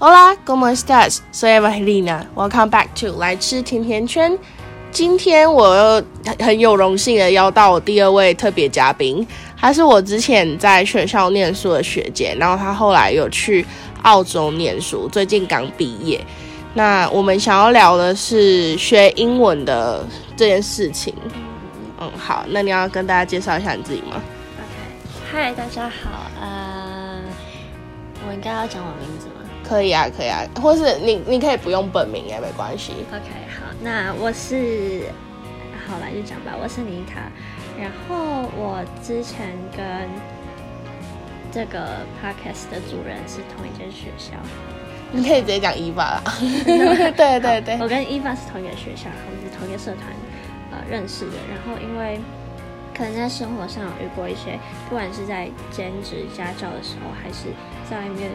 Hola, ¿cómo estás? Soy Evelina. Welcome back to 来吃甜甜圈。今天我又很有荣幸的邀到我第二位特别嘉宾，她是我之前在学校念书的学姐，然后她后来有去澳洲念书，最近刚毕业。那我们想要聊的是学英文的这件事情。嗯，好，那你要跟大家介绍一下你自己吗？OK，嗨，大家好。呃，我应该要讲我名？可以啊，可以啊，或是你你可以不用本名也没关系。OK，好，那我是，好了就讲吧，我是妮塔。然后我之前跟这个 Podcast 的主人是同一间学校。你可以直接讲伊娃啦。对对对，我跟伊娃是同一个学校，我们是同一个社团。呃，认识的，然后因为可能在生活上有遇过一些，不管是在兼职家教的时候，还是在外面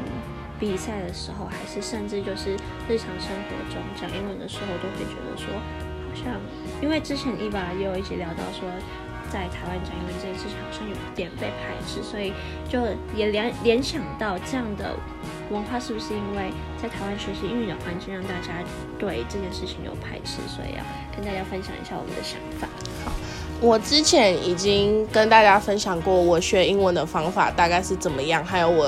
比赛的时候，还是甚至就是日常生活中讲英文的时候，都会觉得说，好像因为之前伊娃也有一起聊到说，在台湾讲英文这件事情好像有点被排斥，所以就也联联想到这样的。文化是不是因为在台湾学习英语的环境让大家对这件事情有排斥，所以要跟大家分享一下我们的想法。好，我之前已经跟大家分享过我学英文的方法大概是怎么样，还有我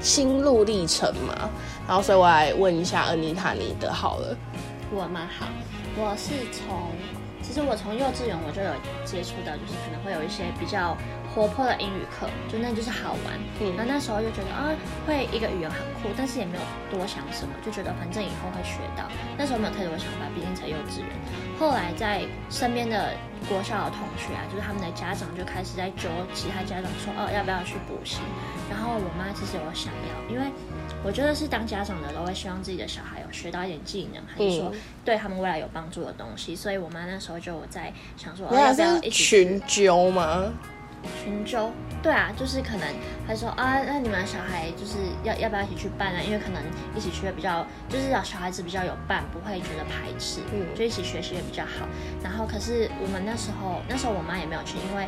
心路历程嘛。然后，所以我来问一下恩妮塔你的好了。我嘛？好，我是从其实我从幼稚园我就有接触到，就是可能会有一些比较。活泼的英语课，就那就是好玩。嗯，然后那时候就觉得啊，会一个语言很酷，但是也没有多想什么，就觉得反正以后会学到。那时候没有太多的想法，毕竟才幼稚园。后来在身边的国小的同学啊，就是他们的家长就开始在揪其他家长说，哦，要不要去补习？然后我妈其实有想要，因为我觉得是当家长的都会希望自己的小孩有学到一点技能，还是说对他们未来有帮助的东西。所以我妈那时候就在想说，要不要一起群揪吗？群州，对啊，就是可能他说啊，那你们小孩就是要要不要一起去办呢？因为可能一起去的比较，就是小孩子比较有伴，不会觉得排斥，嗯，就一起学习也比较好。然后可是我们那时候，那时候我妈也没有去，因为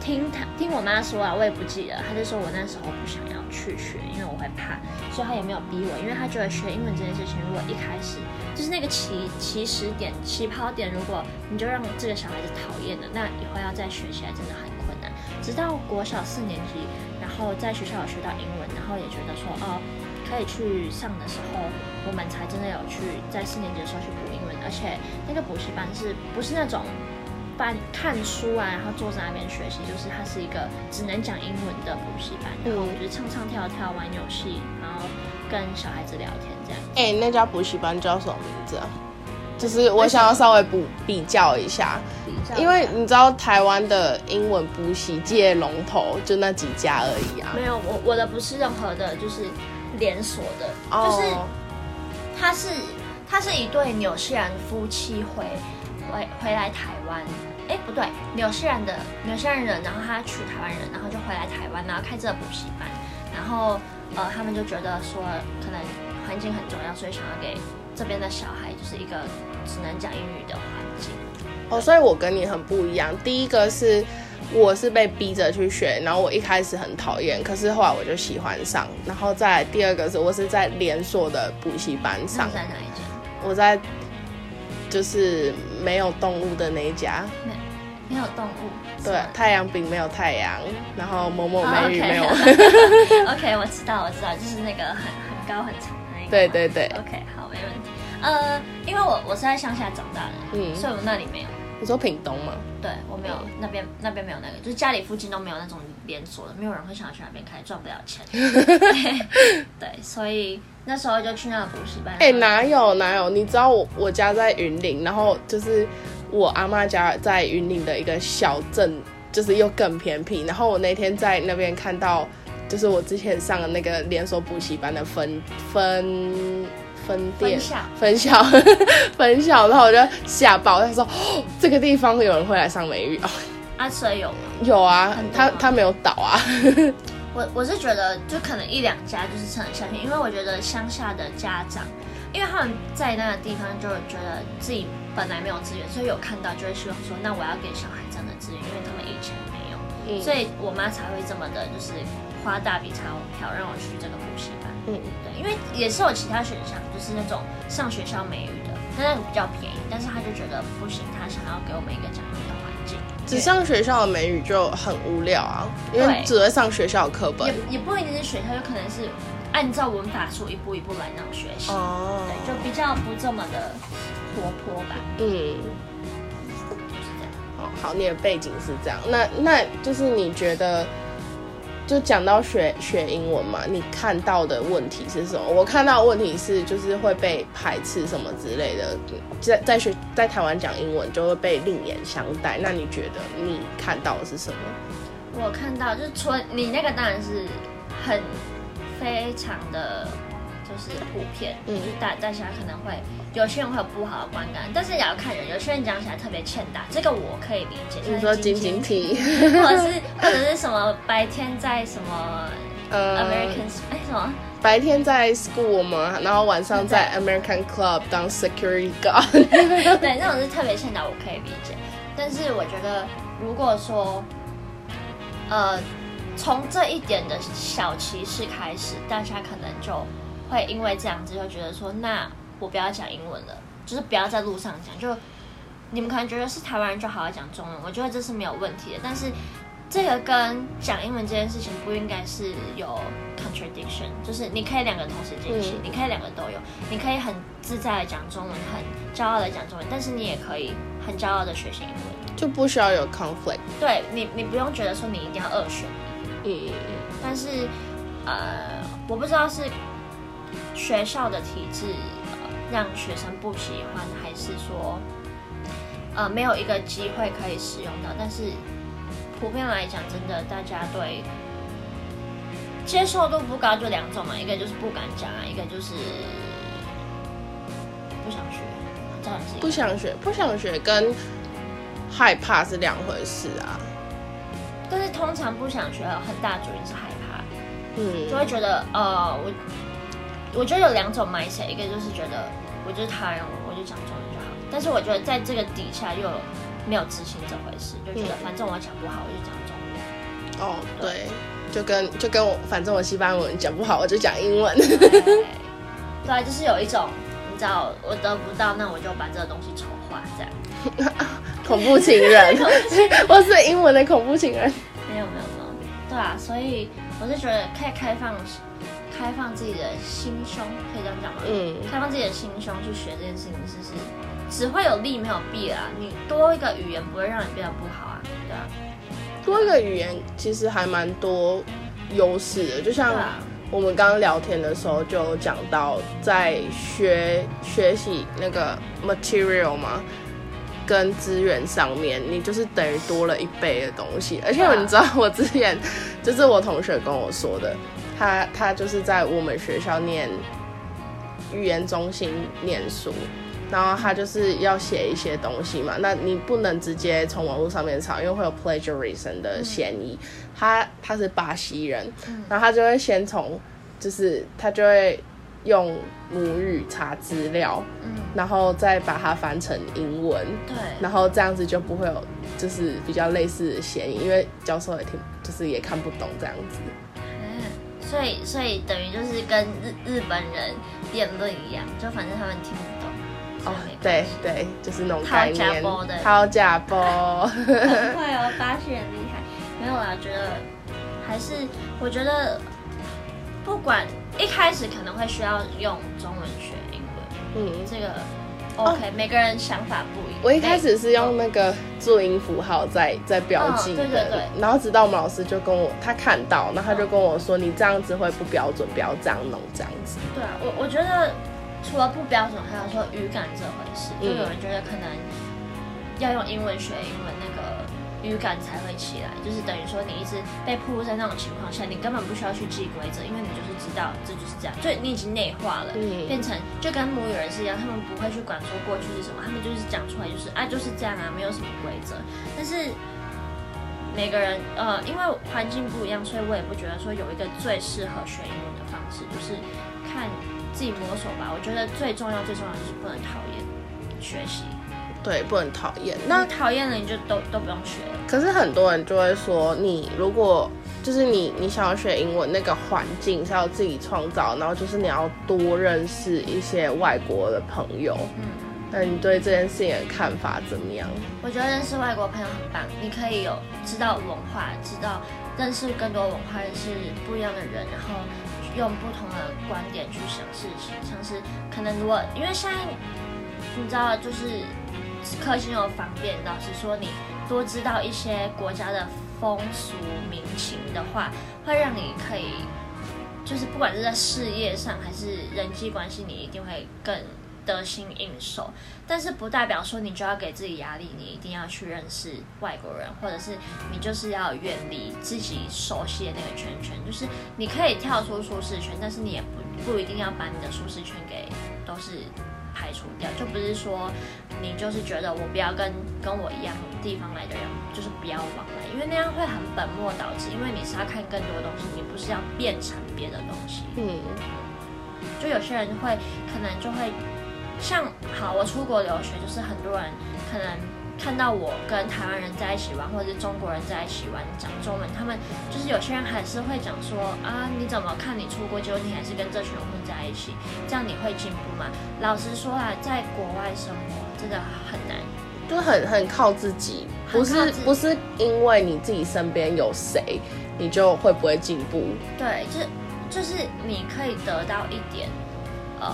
听她听我妈说啊，我也不记得，她就说我那时候不想要去学，因为我会怕，所以她也没有逼我，因为她觉得学英文这件事情，如果一开始就是那个起起始点、起跑点，如果你就让这个小孩子讨厌的，那以后要再学起来真的很。直到国小四年级，然后在学校有学到英文，然后也觉得说哦，可以去上的时候，我们才真的有去在四年级的时候去补英文，而且那个补习班是不是那种班看书啊，然后坐在那边学习，就是它是一个只能讲英文的补习班，然后就是唱唱跳跳、玩游戏，然后跟小孩子聊天这样。哎，那家补习班叫什么名字啊？就是我想要稍微补比较一下，因为你知道台湾的英文补习界龙头就那几家而已啊。没有，我我的不是任何的，就是连锁的，就是他是他是一对纽西兰夫妻回回回来台湾，哎不对，纽西兰的纽西兰人，然后他娶台湾人，然后就回来台湾，然后开这个补习班，然后呃他们就觉得说可能环境很重要，所以想要给这边的小孩就是一个。只能讲英语的环境哦，所以我跟你很不一样。第一个是我是被逼着去学，然后我一开始很讨厌，可是后来我就喜欢上。然后再第二个是我是在连锁的补习班上，在哪一家？我在就是没有动物的那一家，没没有动物，对，太阳饼没有太阳，然后某某美女没有。OK，我知道，我知道，就是那个很很高很长的那个。对对对。OK，好，没问题。呃，因为我我是在乡下长大的，嗯，所以我那里没有。你说屏东吗？对，我没有那边那边没有那个，就是家里附近都没有那种连锁的，没有人会想要去那边开，赚不了钱。对，所以那时候就去那个补习班。哎，哪有哪有？你知道我我家在云林，然后就是我阿妈家在云林的一个小镇，就是又更偏僻。然后我那天在那边看到，就是我之前上的那个连锁补习班的分分。分店分校分校，然后我就吓爆。他说：“哦这个地方有人会来上美语哦。”啊，所以有吗？有啊，他他没有倒啊。我我是觉得，就可能一两家就是撑得下去，因为我觉得乡下的家长，因为他们在那个地方就觉得自己本来没有资源，所以有看到就会希望说：“那我要给小孩这样的资源，因为他们以前没有。”所以我妈才会这么的，就是花大笔钞票让我去这个补习班。嗯，对，因为也是有其他选项，就是那种上学校美语的，他那个比较便宜，但是他就觉得不行，他想要给我们一个讲英语的环境。只上学校的美语就很无聊啊，因为只会上学校的课本。也也不一定是学校，有可能是按照文法书一步一步来那种学习。哦，对，就比较不这么的活泼吧。嗯。好，你的背景是这样，那那就是你觉得，就讲到学学英文嘛，你看到的问题是什么？我看到的问题是，就是会被排斥什么之类的，在在学在台湾讲英文就会被另眼相待。那你觉得你看到的是什么？我看到就是纯你那个当然是很非常的。就是普遍，嗯，就是大大家可能会有些人会有不好的观感，但是也要看人。有些人讲起来特别欠打，这个我可以理解。你说晶晶体，或者是或者是什么白天在什么呃 American 哎什么白天在 school 吗？然后晚上在 American club 当 security guard。对，那种是特别欠打，我可以理解。但是我觉得，如果说呃从这一点的小歧视开始，大家可能就。会因为这样子就觉得说，那我不要讲英文了，就是不要在路上讲。就你们可能觉得是台湾人就好好讲中文，我觉得这是没有问题的。但是这个跟讲英文这件事情不应该是有 contradiction，就是你可以两个同时进行，你可以两个都有，你可以很自在的讲中文，很骄傲的讲中文，但是你也可以很骄傲的学习英文，就不需要有 conflict。对你，你不用觉得说你一定要二选一。嗯。但是呃，我不知道是。学校的体制让学生不喜欢，还是说，呃，没有一个机会可以使用到？但是普遍来讲，真的大家对接受度不高，就两种嘛，一个就是不敢讲啊，一个就是不想学，这样子。不想学，不想学跟害怕是两回事啊。但是通常不想学，很大主因是害怕，嗯，就会觉得呃我。我觉得有两种 mindset，一个就是觉得我就是台湾人，我就讲中文就好。但是我觉得在这个底下又没有自信这回事，就觉得反正我讲不好，我就讲中文。哦，对，就跟就跟我反正我西班牙文讲不好，我就讲英文。对，就是有一种你知道我得不到，那我就把这个东西丑化，这样。恐怖情人，我是英文的恐怖情人。没有没有没有，对啊，所以我是觉得可以开放。开放自己的心胸，可以这样讲吗？嗯，开放自己的心胸去学这件事情，是是只会有利没有弊啊。你多一个语言不会让你变得不好啊，对啊。多一个语言其实还蛮多优势的，就像我们刚刚聊天的时候就讲到，在学学习那个 material 嘛，跟资源上面，你就是等于多了一倍的东西。而且你知道，我之前就是我同学跟我说的。他他就是在我们学校念语言中心念书，然后他就是要写一些东西嘛，那你不能直接从网络上面查，因为会有 plagiarism 的嫌疑。他他是巴西人，然后他就会先从，就是他就会用母语查资料，然后再把它翻成英文，对，然后这样子就不会有就是比较类似的嫌疑，因为教授也听就是也看不懂这样子。所以，所以等于就是跟日日本人辩论一样，就反正他们听不懂。哦，对对，就是那种概念。掏假包，很会哦，巴西很厉害。没有啦，觉得还是我觉得，不管一开始可能会需要用中文学英文，嗯，这个。OK，每个人想法不一样。我一开始是用那个注音符号在在标记的，然后直到我们老师就跟我他看到，然后他就跟我说：“你这样子会不标准，不要这样弄，这样子。”对啊，我我觉得除了不标准，还有说语感这回事，就有人觉得可能要用英文学英文那个。语感才会起来，就是等于说你一直被暴露在那种情况下，你根本不需要去记规则，因为你就是知道这就是这样，就你已经内化了，变成就跟母语人士一样，他们不会去管说过去是什么，他们就是讲出来就是啊就是这样啊，没有什么规则。但是每个人呃，因为环境不一样，所以我也不觉得说有一个最适合学英文的方式，就是看自己摸索吧。我觉得最重要最重要就是不能讨厌学习。对，不能讨厌。那讨厌了你就都都不用学。可是很多人就会说，你如果就是你你想要学英文，那个环境是要自己创造，然后就是你要多认识一些外国的朋友。嗯，那你对这件事情的看法怎么样？我觉得认识外国朋友很棒，你可以有知道文化，知道认识更多文化，认识不一样的人，然后用不同的观点去想事情。像是可能如果因为现在你知道，就是科技又方便，老实说，你多知道一些国家的。风俗民情的话，会让你可以，就是不管是在事业上还是人际关系，你一定会更得心应手。但是不代表说你就要给自己压力，你一定要去认识外国人，或者是你就是要远离自己熟悉的那个圈圈。就是你可以跳出舒适圈，但是你也不不一定要把你的舒适圈给都是。排除掉，就不是说你就是觉得我不要跟跟我一样地方来的人，就是不要往来，因为那样会很本末倒置。因为你是要看更多东西，你不是要变成别的东西。嗯，就有些人会可能就会像好，我出国留学，就是很多人可能。看到我跟台湾人在一起玩，或者是中国人在一起玩，讲中文，他们就是有些人还是会讲说啊，你怎么看你出国，结果你还是跟这群人混在一起，这样你会进步吗？老实说啊，在国外生活真的很难，就很很靠自己，不是不是因为你自己身边有谁，你就会不会进步？对，就就是你可以得到一点呃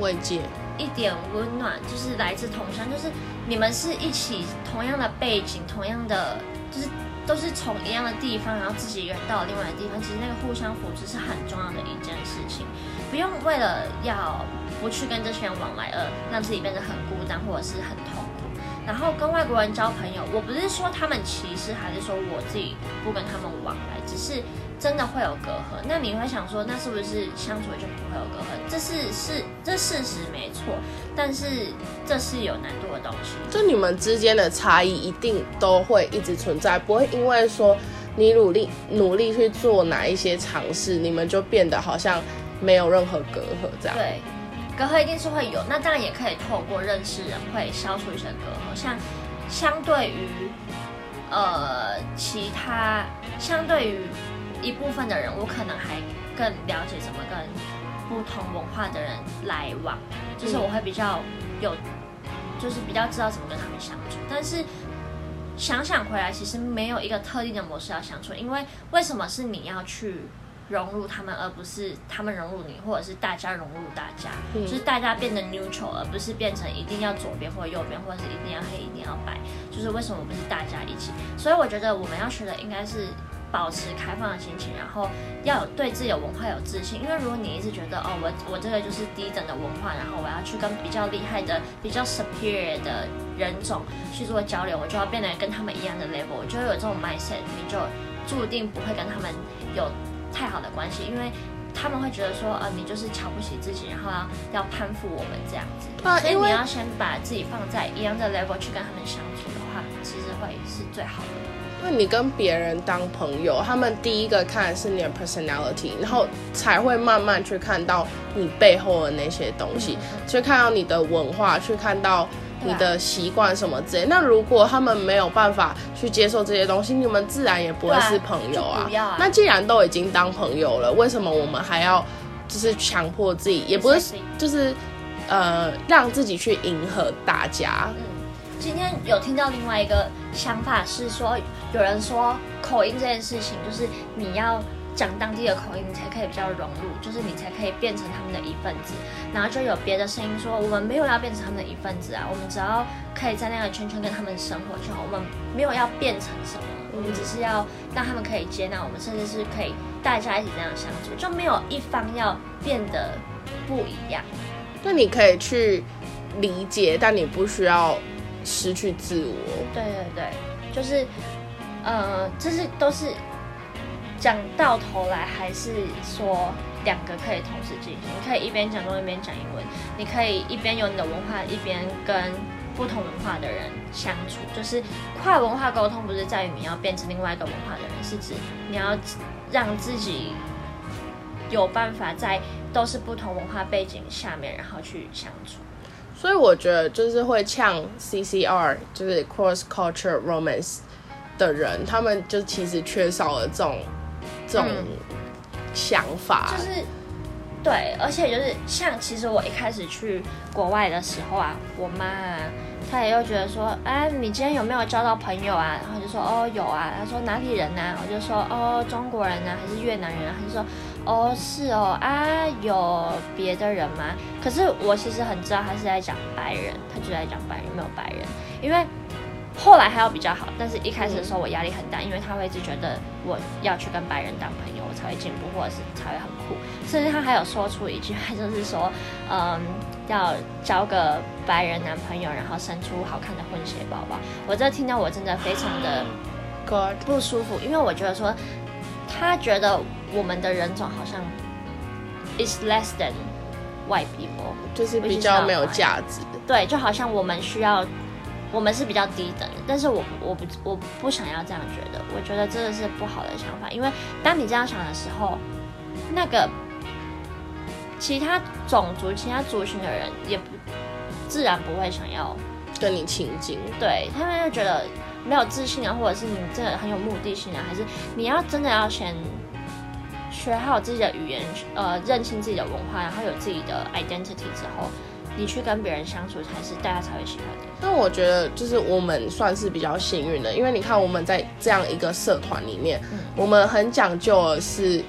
慰藉。一点温暖，就是来自同乡，就是你们是一起同样的背景，同样的就是都是从一样的地方，然后自己一个人到另外的地方，其实那个互相扶持是很重要的一件事情，不用为了要不去跟这些人往来而让自己变得很孤单或者是很痛苦。然后跟外国人交朋友，我不是说他们歧视，还是说我自己不跟他们往来，只是。真的会有隔阂，那你会想说，那是不是相处就不会有隔阂？这是是这事实没错，但是这是有难度的东西。就你们之间的差异一定都会一直存在，不会因为说你努力努力去做哪一些尝试，你们就变得好像没有任何隔阂这样。对，隔阂一定是会有，那当然也可以透过认识人会消除一些隔阂。像相对于呃其他，相对于。一部分的人，我可能还更了解怎么跟不同文化的人来往，就是我会比较有，就是比较知道怎么跟他们相处。但是想想回来，其实没有一个特定的模式要相处，因为为什么是你要去融入他们，而不是他们融入你，或者是大家融入大家，就是大家变得 neutral，而不是变成一定要左边或右边，或者是一定要黑一定要白，就是为什么不是大家一起？所以我觉得我们要学的应该是。保持开放的心情，然后要有对自己的文化有自信。因为如果你一直觉得哦，我我这个就是低等的文化，然后我要去跟比较厉害的、比较 superior 的人种去做交流，我就要变得跟他们一样的 level，我就有这种 mindset，你就注定不会跟他们有太好的关系，因为他们会觉得说，呃，你就是瞧不起自己，然后要攀附我们这样子。所以你要先把自己放在一样的 level 去跟他们相处的话，其实会是最好的。因为你跟别人当朋友，他们第一个看的是你的 personality，然后才会慢慢去看到你背后的那些东西，去看到你的文化，去看到你的习惯什么之类。那如果他们没有办法去接受这些东西，你们自然也不会是朋友啊。那既然都已经当朋友了，为什么我们还要就是强迫自己，也不是就是呃让自己去迎合大家？今天有听到另外一个想法是说，有人说口音这件事情，就是你要讲当地的口音，你才可以比较融入，就是你才可以变成他们的一份子。然后就有别的声音说，我们没有要变成他们的一份子啊，我们只要可以在那个圈圈跟他们生活就好，我们没有要变成什么，我们只是要让他们可以接纳我们，甚至是可以大家一起这样相处，就没有一方要变得不一样。那你可以去理解，但你不需要。失去自我，对对对，就是，呃，这是都是讲到头来还是说两个可以同时进行，你可以一边讲中文一边讲英文，你可以一边有你的文化，一边跟不同文化的人相处，就是跨文化沟通不是在于你要变成另外一个文化的人，是指你要让自己有办法在都是不同文化背景下面，然后去相处。所以我觉得就是会呛 CCR，就是 Cross Culture Romance 的人，他们就其实缺少了这种这种想法。就是对，而且就是像其实我一开始去国外的时候啊，我妈啊她也又觉得说，哎，你今天有没有交到朋友啊？然后就说哦有啊。她说哪里人呐？我就说哦中国人呐，还是越南人啊？她就说哦是哦啊有别的人吗？可是我其实很知道他是在讲白人，他就在讲白人，没有白人，因为。后来还要比较好，但是一开始的时候我压力很大，因为他会一直觉得我要去跟白人当朋友，我才会进步，或者是才会很酷。甚至他还有说出一句话，就是说，嗯，要交个白人男朋友，然后生出好看的混血宝宝。我这听到我真的非常的不舒服，因为我觉得说，他觉得我们的人种好像 is less than white people，就是比较没有价值。对，就好像我们需要。我们是比较低等的，但是我我不我不想要这样觉得，我觉得真的是不好的想法，因为当你这样想的时候，那个其他种族、其他族群的人也不自然不会想要跟你亲近，对他们就觉得没有自信啊，或者是你真的很有目的性啊，还是你要真的要先学好自己的语言，呃，认清自己的文化，然后有自己的 identity 之后。你去跟别人相处，才是大家才会喜欢你。那我觉得，就是我们算是比较幸运的，因为你看我们在这样一个社团里面，我们很讲究的是，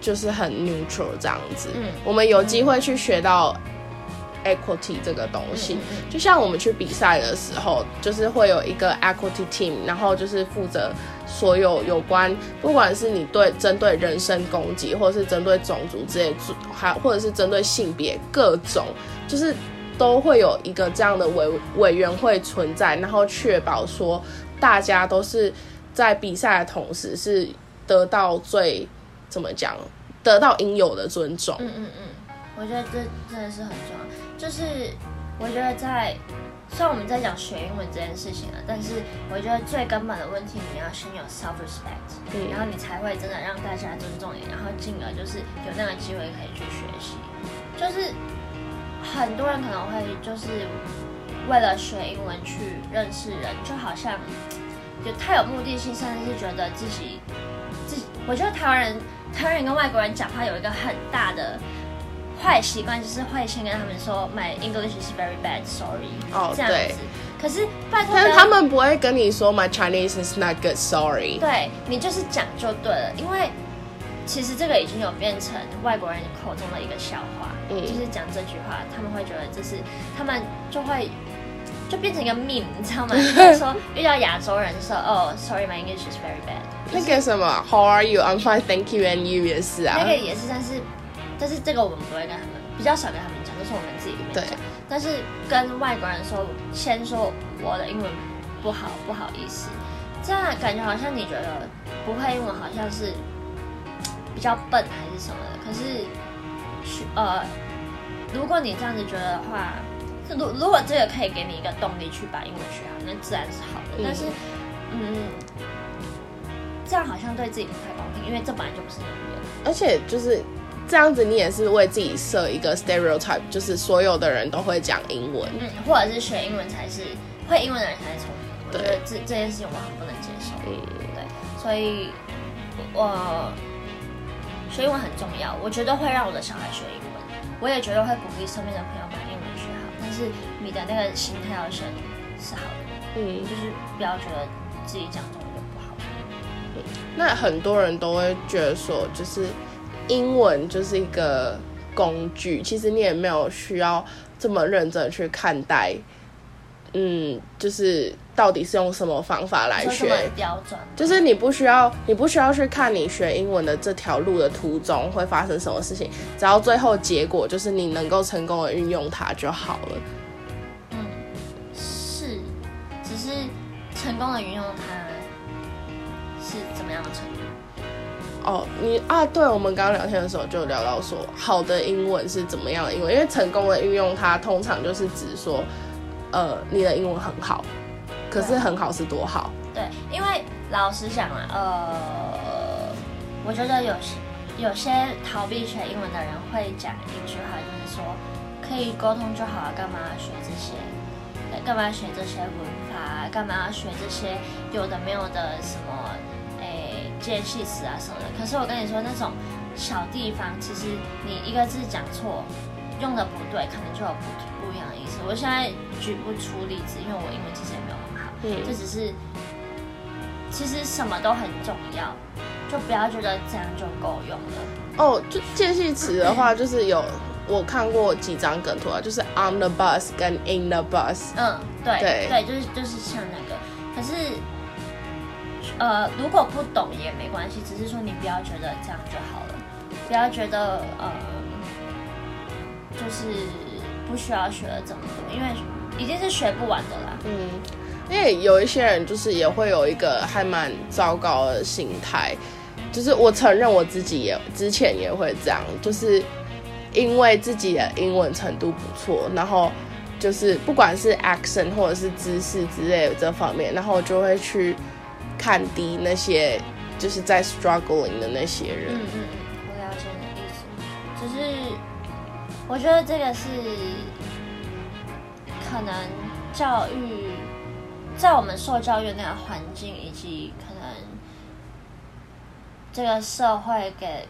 就是很 neutral 这样子。嗯，我们有机会去学到。Equity 这个东西，就像我们去比赛的时候，就是会有一个 equity team，然后就是负责所有有关，不管是你对针对人身攻击，或者是针对种族之类，还或者是针对性别各种，就是都会有一个这样的委委员会存在，然后确保说大家都是在比赛的同时是得到最怎么讲，得到应有的尊重。嗯嗯嗯，我觉得这真的是很重要。就是我觉得在，虽然我们在讲学英文这件事情啊，但是我觉得最根本的问题，你要先有 self respect，然后你才会真的让大家尊重你，然后进而就是有那个机会可以去学习。就是很多人可能会就是为了学英文去认识人，就好像就太有目的性，甚至是觉得自己自己。我觉得台湾人台湾人跟外国人讲话有一个很大的。坏习惯就是会先跟他们说，My English is very bad, sorry。哦，这样子。可是拜托，但是他们不会跟你说，My Chinese is not good, sorry。对你就是讲就对了，因为其实这个已经有变成外国人口中的一个笑话。嗯，就是讲这句话，他们会觉得这是他们就会就变成一个 meme，你知道吗？就是说遇到亚洲人说，哦，Sorry, my English is very bad。那个什么，How are you? I'm fine, thank you, and you 也是啊。那个也是，但是。但是这个我们不会跟他们，比较少跟他们讲，都是我们自己里面讲。但是跟外国人说，先说我的英文不好，不好意思，这样感觉好像你觉得不会英文好像是比较笨还是什么的。可是，呃，如果你这样子觉得的话，如如果这个可以给你一个动力去把英文学好，那自然是好的。但是，嗯，这样好像对自己不太公平，因为这本来就不是你的而且就是。这样子，你也是为自己设一个 stereotype，就是所有的人都会讲英文，嗯，或者是学英文才是会英文的人才是聪明。我觉得这这件事情我很不能接受，嗯，对，所以我学英文很重要，我觉得会让我的小孩学英文，我也觉得会鼓励身边的朋友把英文学好。但是你的那个心态要先是好的，嗯，就是不要觉得自己讲中文就不好。嗯那很多人都会觉得说，就是。英文就是一个工具，其实你也没有需要这么认真去看待。嗯，就是到底是用什么方法来学？标准就是你不需要，你不需要去看你学英文的这条路的途中会发生什么事情，只要最后结果就是你能够成功的运用它就好了。嗯，是，只是成功的运用它是怎么样的成功？哦，你啊，对，我们刚刚聊天的时候就聊到说，好的英文是怎么样的英文？因为成功的运用它，通常就是指说，呃，你的英文很好，可是很好是多好？对，因为老实讲啊，呃，我觉得有些有些逃避学英文的人会讲一句话，就是说，可以沟通就好了，干嘛要学这些？干嘛要学这些文法？干嘛要学这些有的没有的什么？介系词啊什么的。可是我跟你说，那种小地方，其实你一个字讲错，用的不对，可能就有不不一样的意思。我现在举不出例子，因为我英文其实也没有很好，嗯这只是其实什么都很重要，就不要觉得这样就够用了。哦，就介系词的话，就是有我看过几张梗图啊，就是 on the bus 跟 in the bus。嗯，对对就是就是像那个，可是呃，如果不懂也没关系，只是说你不要觉得这样就好了，不要觉得呃，就是不需要学了这么多，因为已经是学不完的啦。嗯，因为有一些人就是也会有一个还蛮糟糕的心态，就是我承认我自己也之前也会这样，就是因为自己的英文程度不错，然后就是不管是 accent 或者是知识之类的这方面，然后就会去看低那些就是在 struggling 的那些人。嗯嗯嗯，我了解你的意思，只是我觉得这个是可能教育在我们受教育的那个环境，以及可能这个社会给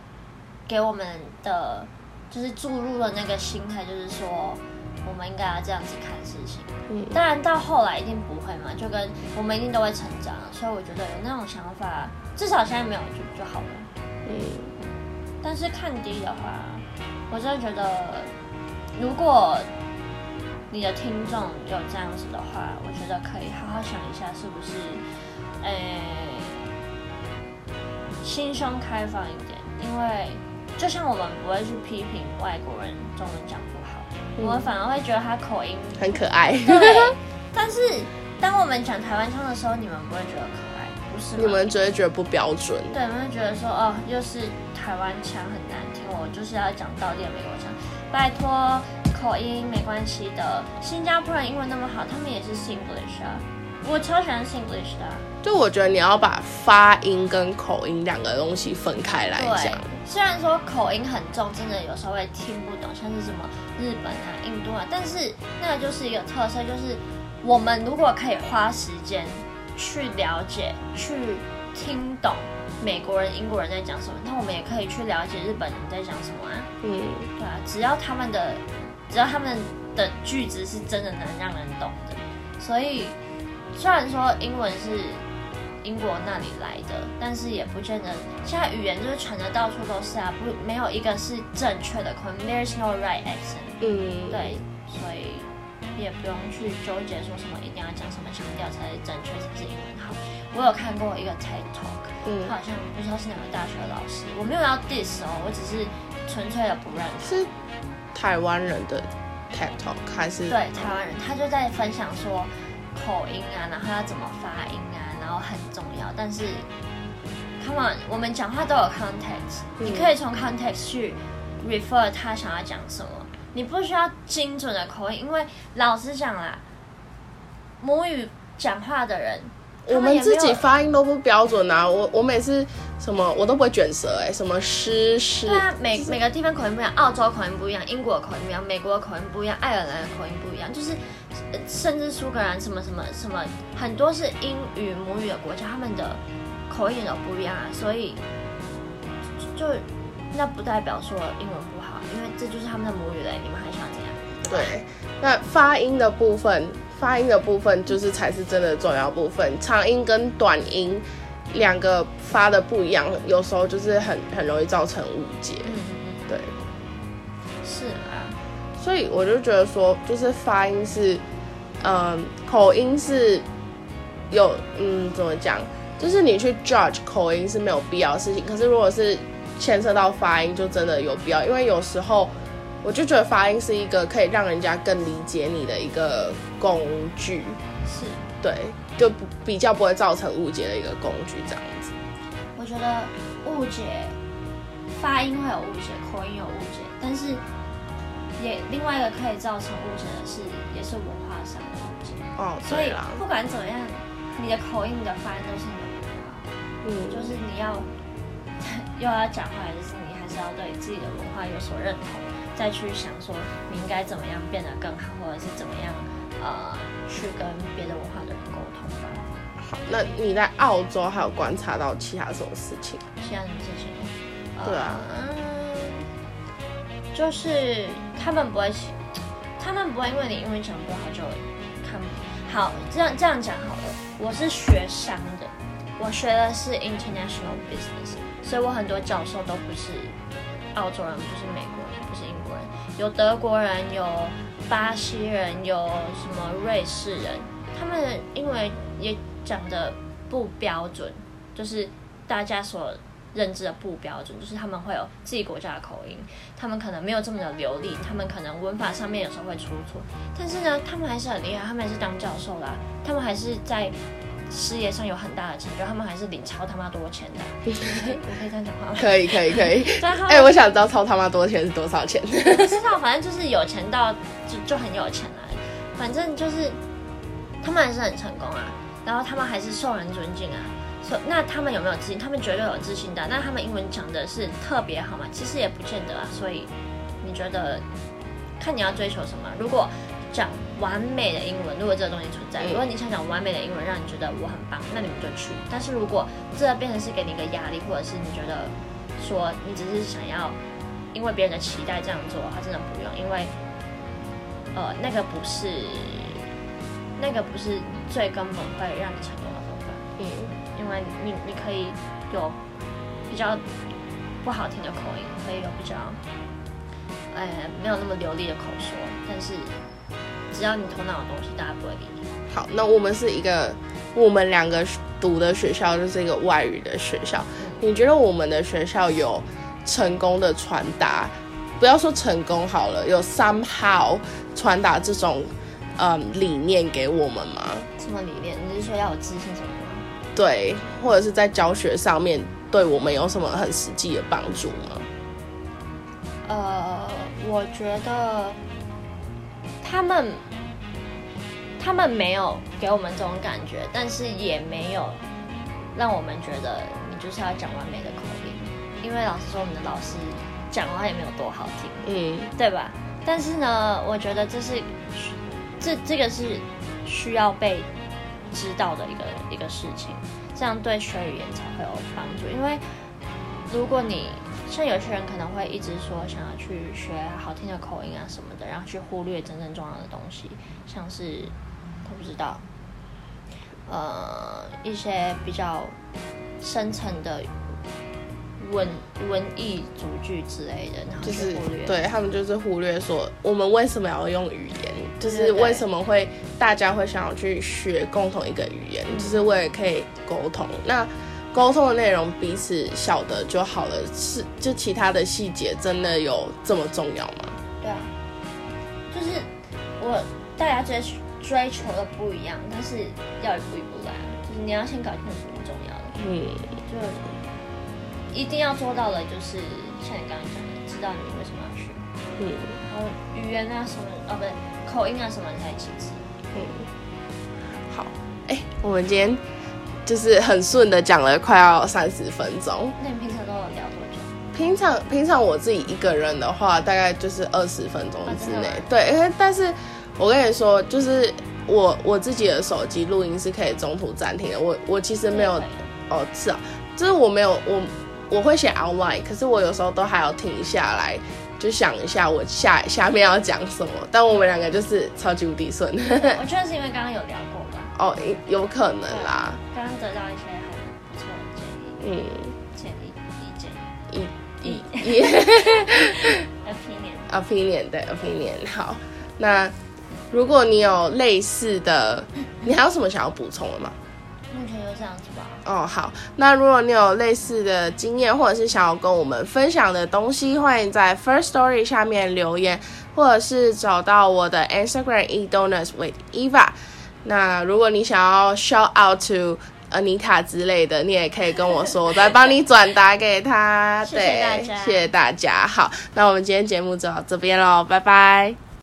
给我们的就是注入的那个心态，就是说我们应该要这样子看事情。嗯当然到后来一定不会嘛，就跟我们一定都会成长，所以我觉得有那种想法，至少现在没有就就好了。嗯但是看低的话，我真的觉得，如果你的听众有这样子的话，我觉得可以好好想一下，是不是，诶、心胸开放一点，因为就像我们不会去批评外国人中文讲我们反而会觉得他口音很可爱。对，但是当我们讲台湾腔的时候，你们不会觉得可爱，不是吗？你们只会觉得不标准。对，你们会觉得说，哦，又是台湾腔很难听，我就是要讲到底的美国腔。拜托，口音没关系的。新加坡人英文那么好，他们也是 Singlish 啊，我超喜欢 Singlish 的啊、就我觉得你要把发音跟口音两个东西分开来对讲。，虽然说口音很重，真的有时候会听不懂，像是什么日本啊、印度啊，但是那个就是一个特色，就是我们如果可以花时间去了解、去听懂美国人、英国人在讲什么，那我们也可以去了解日本人在讲什么啊。嗯，对啊，只要他们的，只要他们的句子是真的能让人懂的，所以虽然说英文是英国那里来的，但是也不见得。现在语言就是传的到处都是啊，不没有一个是正确的口音，There's no right accent。嗯，对，所以也不用去纠结说什么一定要讲什么腔调才是正确，才是英文好。我有看过一个 TED Talk，嗯他好像不知道是哪个大学的老师，我没有要 diss 哦，我只是纯粹的不认识。是台湾人的 TED Talk 还是？对，台湾人他就在分享说口音啊，然后要怎么发音啊，然后很重要。但是，come on，我们讲话都有 context，、嗯你可以从 context 去 refer 他想要讲什么，你不需要精准的口音，因为老实讲啦，母语讲话的人，我们自己发音都不标准啊！我我每次什么我都不会卷舌哎、什么诗诗对啊，每每个地方口音不一样，澳洲口音不一样，英国口音不一样，美国的口音不一样，爱尔兰的口音不一样，就是呃甚至苏格兰什么什么什么，很多是英语母语的国家，他们的口音都不一样啊，所以就那不代表说英文不好，因为这就是他们的母语嘞，你们还想怎样？对，那发音的部分，发音的部分就是才是真的重要部分。长音跟短音两个发的不一样，有时候就是很很容易造成误解。嗯对，是啊，所以我就觉得说，就是发音是，嗯，口音是有，嗯，怎么讲？就是你去 judge 口音是没有必要的事情，可是如果是牵涉到发音，就真的有必要，因为有时候我就觉得发音是一个可以让人家更理解你的一个工具，是。对，就比较不会造成误解的一个工具，这样子。我觉得误解发音会有误解，口音有误解，但是也另外一个可以造成误解的是，也是文化哦，所以不管怎么样，你的口音、你的发音都是你的文化，嗯，就是你要又要讲话，就是你还是要对自己的文化有所认同，再去想说你应该怎么样变得更好，或者是怎么样呃去跟别的文化的人沟通吧。好，那你在澳洲还有观察到其他什么事情？其他什么事情？对啊，嗯，就是他们不会，他们不会因为你英文讲不好就看好。这样这样讲好了，我是学商的，我学的是 international business，所以我很多教授都不是澳洲人，不是美国人，不是英国人，有德国人，有巴西人，有什么瑞士人，他们因为也讲的不标准，就是大家所。认知的不标准，就是他们会有自己国家的口音，他们可能没有这么的流利，他们可能文法上面有时候会出错，但是呢，他们还是很厉害，他们还是当教授啦，他们还是在事业上有很大的成就，他们还是领超他妈多钱的。我可以这样讲话吗？可以可以可以。哎，我想知道超他妈多钱是多少钱？不知道，反正就是有钱到就就很有钱了，反正就是他们还是很成功啊，然后他们还是受人尊敬啊。那他们有没有自信？他们绝对有自信的。那他们英文讲的是特别好吗？其实也不见得啊。所以你觉得，看你要追求什么。如果讲完美的英文，如果这个东西存在，如果你想讲完美的英文，让你觉得我很棒，那你们就去。但是如果这变成是给你一个压力，或者是你觉得说你只是想要因为别人的期待这样做，他真的不用，因为呃，那个不是那个不是最根本会让你成功的方法。嗯。因为你你可以有比较不好听的口音，可以有比较呃没有那么流利的口说，但是只要你头脑有东西，大家不会理你。好，那我们是一个我们两个读的学校就是一个外语的学校，你觉得我们的学校有成功的传达？不要说成功好了，有 somehow 传达这种嗯理念给我们吗？什么理念？你是说要有自信什么？对，或者是在教学上面对我们有什么很实际的帮助吗？呃，我觉得他们他们没有给我们这种感觉，但是也没有让我们觉得你就是要讲完美的口音，因为老实说，我们的老师讲话也没有多好听，嗯，对吧？但是呢，我觉得这是这这个是需要被。知道的一个一个事情，这样对学语言才会有帮助。因为如果你像有些人可能会一直说想要去学好听的口音啊什么的，然后去忽略真正重要的东西，像是我不知道，呃，一些比较深层的。文文艺主句之类的，然后就是对他们就是忽略说我们为什么要用语言，就是为什么会大家会想要去学共同一个语言，就是为了可以沟通。那沟通的内容彼此晓得就好了，是就其他的细节真的有这么重要吗？对啊，就是我大家追追求的不一样，但是要一步一步来，就是你要先搞清楚什么重要的，嗯，就。一定要做到的，就是像你刚刚讲的，知道你为什么要去，嗯，然后语言啊什么，哦不对，口音啊什么才其次，嗯，好，哎，我们今天就是很顺的讲了快要三十分钟。那你平常都有聊多久？平常平常我自己一个人的话，大概就是二十分钟之内。对，因为但是我跟你说，就是我我自己的手机录音是可以中途暂停的。我我其实没有，哦是啊，就是我没有我。我会写 outline，可是我有时候都还要停下来，就想一下我下下面要讲什么。但我们两个就是超级无敌顺。我觉得是因为刚刚有聊过吧。哦，有可能啦。刚刚得到一些很不错的建议。嗯，建议意见意意。opinion，opinion 对 opinion 好。那如果你有类似的，你还有什么想要补充的吗？这样子吧。哦，好。那如果你有类似的经验，或者是想要跟我们分享的东西，欢迎在 First Story 下面留言，或者是找到我的 Instagram e d o n u s with Eva。那如果你想要 shout out to Anita 之类的，你也可以跟我说，我再帮你转达给他。谢谢大家，谢谢大家。好，那我们今天节目就到这边喽，拜拜。